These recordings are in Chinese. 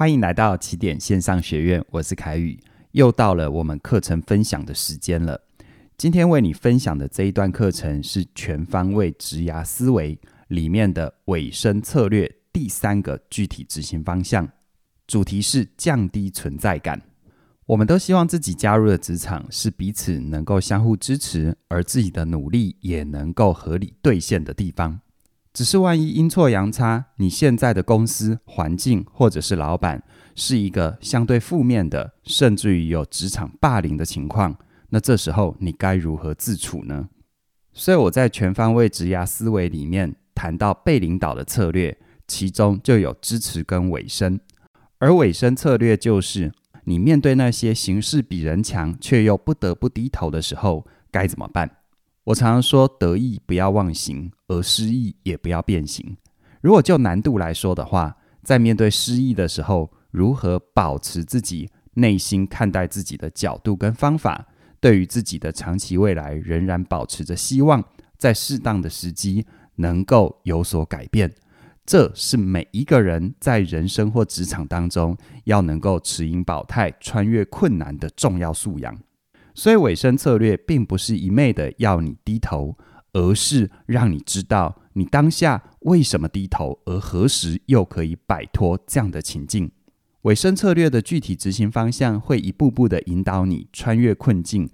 欢迎来到起点线上学院，我是凯宇，又到了我们课程分享的时间了。今天为你分享的这一段课程是全方位职涯思维里面的尾声策略第三个具体执行方向，主题是降低存在感。我们都希望自己加入的职场是彼此能够相互支持，而自己的努力也能够合理兑现的地方。只是万一阴错阳差，你现在的公司环境或者是老板是一个相对负面的，甚至于有职场霸凌的情况，那这时候你该如何自处呢？所以我在全方位职涯思维里面谈到被领导的策略，其中就有支持跟尾声，而尾声策略就是你面对那些形势比人强却又不得不低头的时候该怎么办？我常常说，得意不要忘形，而失意也不要变形。如果就难度来说的话，在面对失意的时候，如何保持自己内心看待自己的角度跟方法，对于自己的长期未来仍然保持着希望，在适当的时机能够有所改变，这是每一个人在人生或职场当中要能够持盈保泰、穿越困难的重要素养。所以尾声策略并不是一昧的要你低头，而是让你知道你当下为什么低头，而何时又可以摆脱这样的情境。尾声策略的具体执行方向会一步步的引导你穿越困境。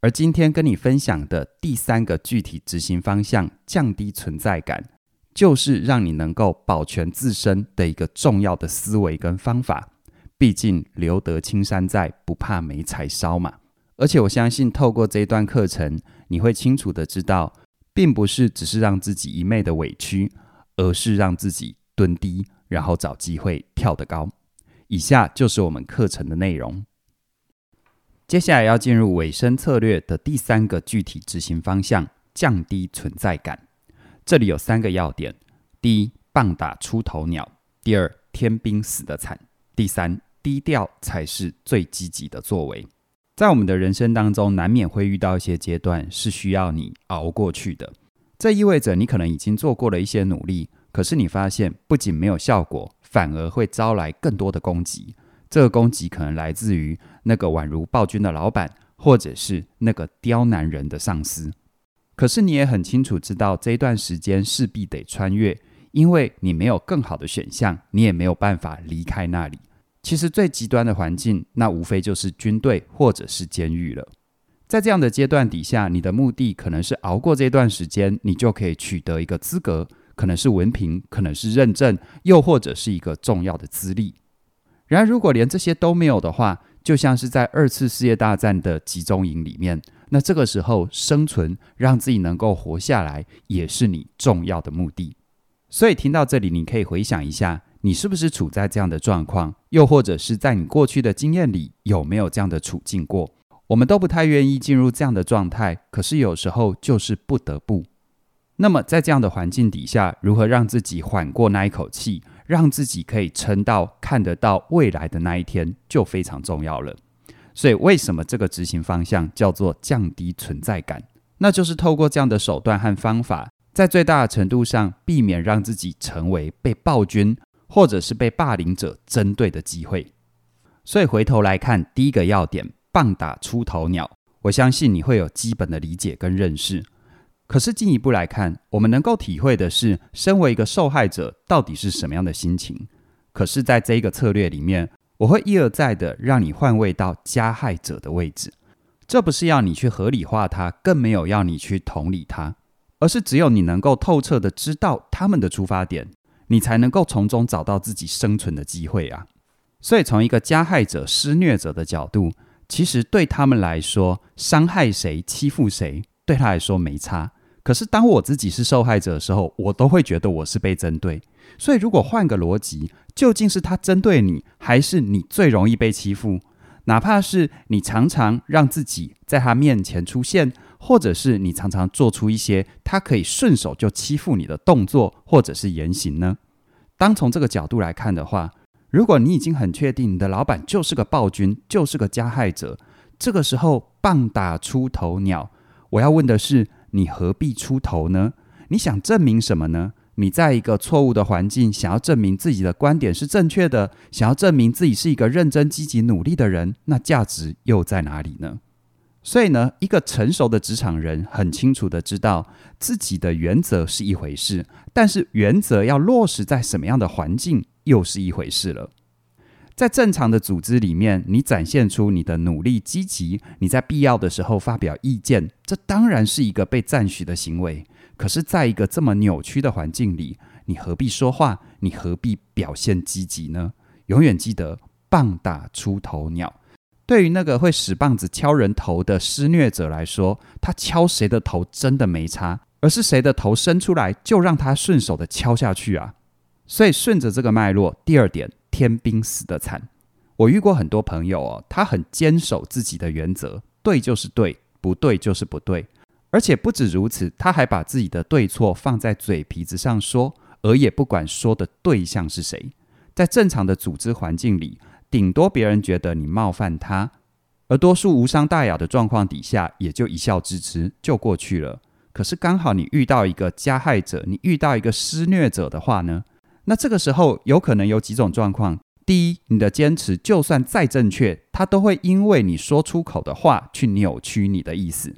而今天跟你分享的第三个具体执行方向，降低存在感，就是让你能够保全自身的一个重要的思维跟方法。毕竟留得青山在，不怕没柴烧嘛。而且我相信，透过这一段课程，你会清楚的知道，并不是只是让自己一昧的委屈，而是让自己蹲低，然后找机会跳得高。以下就是我们课程的内容。接下来要进入尾声策略的第三个具体执行方向：降低存在感。这里有三个要点：第一，棒打出头鸟；第二，天兵死得惨；第三，低调才是最积极的作为。在我们的人生当中，难免会遇到一些阶段是需要你熬过去的。这意味着你可能已经做过了一些努力，可是你发现不仅没有效果，反而会招来更多的攻击。这个攻击可能来自于那个宛如暴君的老板，或者是那个刁难人的上司。可是你也很清楚知道，这一段时间势必得穿越，因为你没有更好的选项，你也没有办法离开那里。其实最极端的环境，那无非就是军队或者是监狱了。在这样的阶段底下，你的目的可能是熬过这段时间，你就可以取得一个资格，可能是文凭，可能是认证，又或者是一个重要的资历。然而，如果连这些都没有的话，就像是在二次世界大战的集中营里面，那这个时候生存，让自己能够活下来，也是你重要的目的。所以听到这里，你可以回想一下。你是不是处在这样的状况？又或者是在你过去的经验里有没有这样的处境过？我们都不太愿意进入这样的状态，可是有时候就是不得不。那么在这样的环境底下，如何让自己缓过那一口气，让自己可以撑到看得到未来的那一天，就非常重要了。所以，为什么这个执行方向叫做降低存在感？那就是透过这样的手段和方法，在最大的程度上避免让自己成为被暴君。或者是被霸凌者针对的机会，所以回头来看第一个要点，棒打出头鸟，我相信你会有基本的理解跟认识。可是进一步来看，我们能够体会的是，身为一个受害者到底是什么样的心情。可是，在这一个策略里面，我会一而再的让你换位到加害者的位置。这不是要你去合理化他，更没有要你去同理他，而是只有你能够透彻的知道他们的出发点。你才能够从中找到自己生存的机会啊！所以，从一个加害者、施虐者的角度，其实对他们来说，伤害谁、欺负谁，对他来说没差。可是，当我自己是受害者的时候，我都会觉得我是被针对。所以，如果换个逻辑，究竟是他针对你，还是你最容易被欺负？哪怕是你常常让自己在他面前出现。或者是你常常做出一些他可以顺手就欺负你的动作，或者是言行呢？当从这个角度来看的话，如果你已经很确定你的老板就是个暴君，就是个加害者，这个时候棒打出头鸟，我要问的是，你何必出头呢？你想证明什么呢？你在一个错误的环境，想要证明自己的观点是正确的，想要证明自己是一个认真、积极、努力的人，那价值又在哪里呢？所以呢，一个成熟的职场人很清楚的知道自己的原则是一回事，但是原则要落实在什么样的环境又是一回事了。在正常的组织里面，你展现出你的努力、积极，你在必要的时候发表意见，这当然是一个被赞许的行为。可是，在一个这么扭曲的环境里，你何必说话？你何必表现积极呢？永远记得，棒打出头鸟。对于那个会使棒子敲人头的施虐者来说，他敲谁的头真的没差，而是谁的头伸出来，就让他顺手的敲下去啊。所以，顺着这个脉络，第二点，天兵死得惨。我遇过很多朋友哦，他很坚守自己的原则，对就是对，不对就是不对。而且不止如此，他还把自己的对错放在嘴皮子上说，而也不管说的对象是谁。在正常的组织环境里，顶多别人觉得你冒犯他，而多数无伤大雅的状况底下，也就一笑置之就过去了。可是刚好你遇到一个加害者，你遇到一个施虐者的话呢？那这个时候有可能有几种状况：第一，你的坚持就算再正确，他都会因为你说出口的话去扭曲你的意思。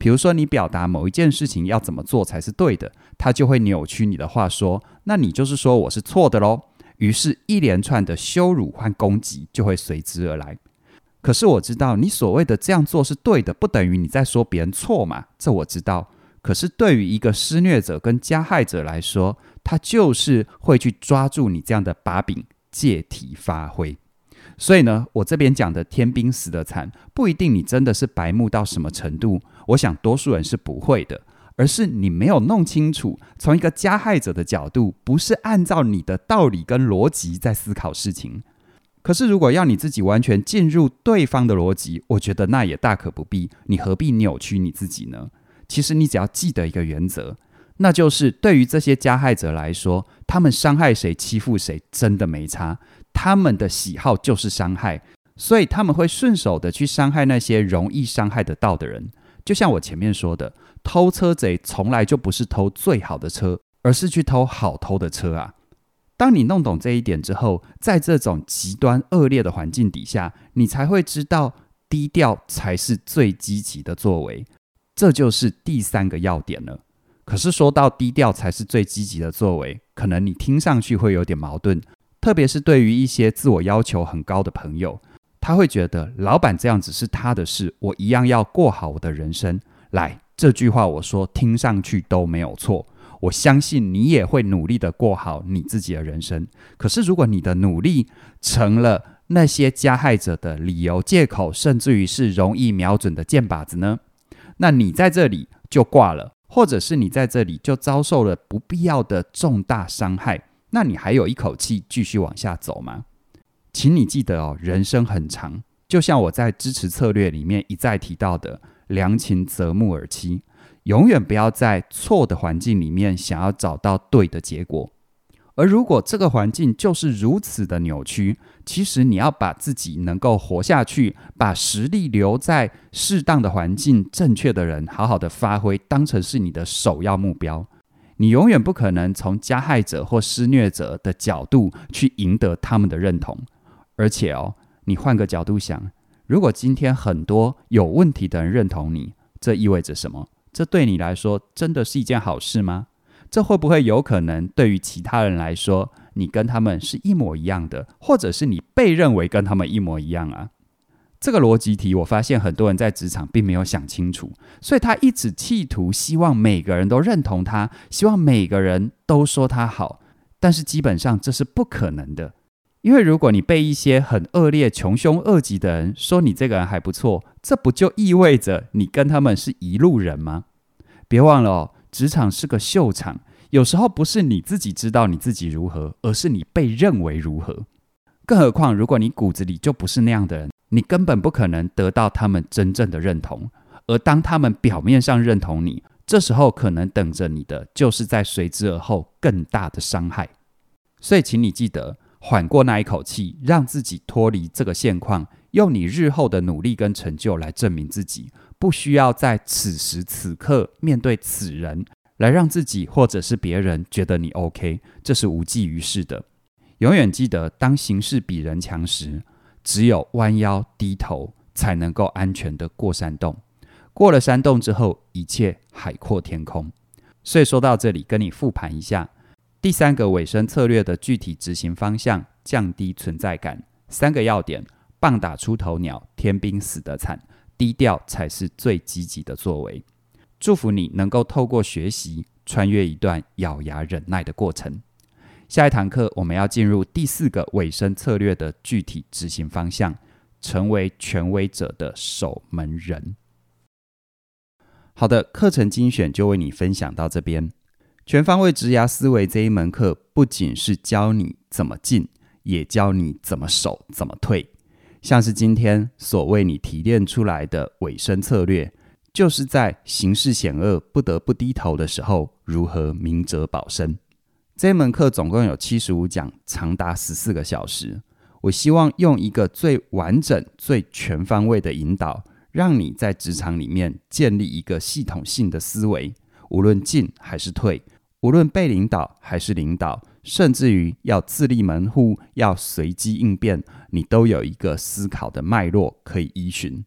比如说，你表达某一件事情要怎么做才是对的，他就会扭曲你的话说，那你就是说我是错的喽。于是，一连串的羞辱和攻击就会随之而来。可是我知道，你所谓的这样做是对的，不等于你在说别人错嘛？这我知道。可是对于一个施虐者跟加害者来说，他就是会去抓住你这样的把柄，借题发挥。所以呢，我这边讲的天兵死得惨，不一定你真的是白目到什么程度。我想多数人是不会的，而是你没有弄清楚，从一个加害者的角度，不是按照你的道理跟逻辑在思考事情。可是如果要你自己完全进入对方的逻辑，我觉得那也大可不必。你何必扭曲你自己呢？其实你只要记得一个原则，那就是对于这些加害者来说，他们伤害谁、欺负谁，真的没差。他们的喜好就是伤害，所以他们会顺手的去伤害那些容易伤害得到的人。就像我前面说的，偷车贼从来就不是偷最好的车，而是去偷好偷的车啊。当你弄懂这一点之后，在这种极端恶劣的环境底下，你才会知道低调才是最积极的作为。这就是第三个要点了。可是说到低调才是最积极的作为，可能你听上去会有点矛盾。特别是对于一些自我要求很高的朋友，他会觉得老板这样子是他的事，我一样要过好我的人生。来，这句话我说听上去都没有错，我相信你也会努力的过好你自己的人生。可是，如果你的努力成了那些加害者的理由、借口，甚至于是容易瞄准的箭靶子呢？那你在这里就挂了，或者是你在这里就遭受了不必要的重大伤害。那你还有一口气继续往下走吗？请你记得哦，人生很长，就像我在支持策略里面一再提到的“良禽择木而栖”，永远不要在错的环境里面想要找到对的结果。而如果这个环境就是如此的扭曲，其实你要把自己能够活下去，把实力留在适当的环境、正确的人，好好的发挥，当成是你的首要目标。你永远不可能从加害者或施虐者的角度去赢得他们的认同，而且哦，你换个角度想，如果今天很多有问题的人认同你，这意味着什么？这对你来说真的是一件好事吗？这会不会有可能对于其他人来说，你跟他们是一模一样的，或者是你被认为跟他们一模一样啊？这个逻辑题，我发现很多人在职场并没有想清楚，所以他一直企图希望每个人都认同他，希望每个人都说他好，但是基本上这是不可能的，因为如果你被一些很恶劣、穷凶恶极的人说你这个人还不错，这不就意味着你跟他们是一路人吗？别忘了哦，职场是个秀场，有时候不是你自己知道你自己如何，而是你被认为如何。更何况，如果你骨子里就不是那样的人。你根本不可能得到他们真正的认同，而当他们表面上认同你，这时候可能等着你的就是在随之而后更大的伤害。所以，请你记得缓过那一口气，让自己脱离这个现况，用你日后的努力跟成就来证明自己，不需要在此时此刻面对此人，来让自己或者是别人觉得你 OK，这是无济于事的。永远记得，当形势比人强时，只有弯腰低头，才能够安全的过山洞。过了山洞之后，一切海阔天空。所以说到这里，跟你复盘一下第三个尾声策略的具体执行方向：降低存在感。三个要点：棒打出头鸟，天兵死得惨。低调才是最积极的作为。祝福你能够透过学习，穿越一段咬牙忍耐的过程。下一堂课，我们要进入第四个尾声策略的具体执行方向：成为权威者的守门人。好的，课程精选就为你分享到这边。全方位职涯思维这一门课，不仅是教你怎么进，也教你怎么守、怎么退。像是今天所为你提炼出来的尾声策略，就是在形势险恶、不得不低头的时候，如何明哲保身。这一门课总共有七十五讲，长达十四个小时。我希望用一个最完整、最全方位的引导，让你在职场里面建立一个系统性的思维，无论进还是退，无论被领导还是领导。甚至于要自立门户，要随机应变，你都有一个思考的脉络可以依循。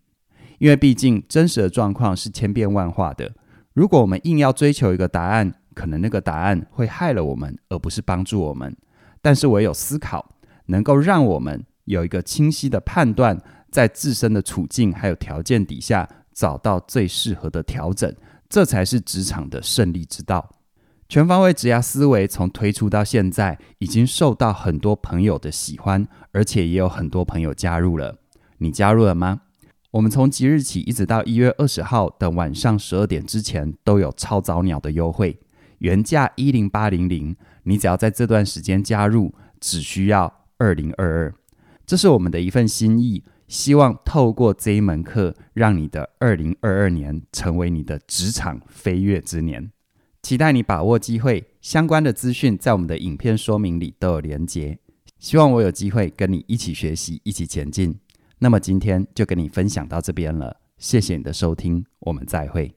因为毕竟真实的状况是千变万化的。如果我们硬要追求一个答案，可能那个答案会害了我们，而不是帮助我们。但是唯有思考，能够让我们有一个清晰的判断，在自身的处境还有条件底下，找到最适合的调整，这才是职场的胜利之道。全方位职涯思维从推出到现在，已经受到很多朋友的喜欢，而且也有很多朋友加入了。你加入了吗？我们从即日起一直到一月二十号的晚上十二点之前，都有超早鸟的优惠，原价一零八零零，你只要在这段时间加入，只需要二零二二。这是我们的一份心意，希望透过这一门课，让你的二零二二年成为你的职场飞跃之年。期待你把握机会，相关的资讯在我们的影片说明里都有连结。希望我有机会跟你一起学习，一起前进。那么今天就跟你分享到这边了，谢谢你的收听，我们再会。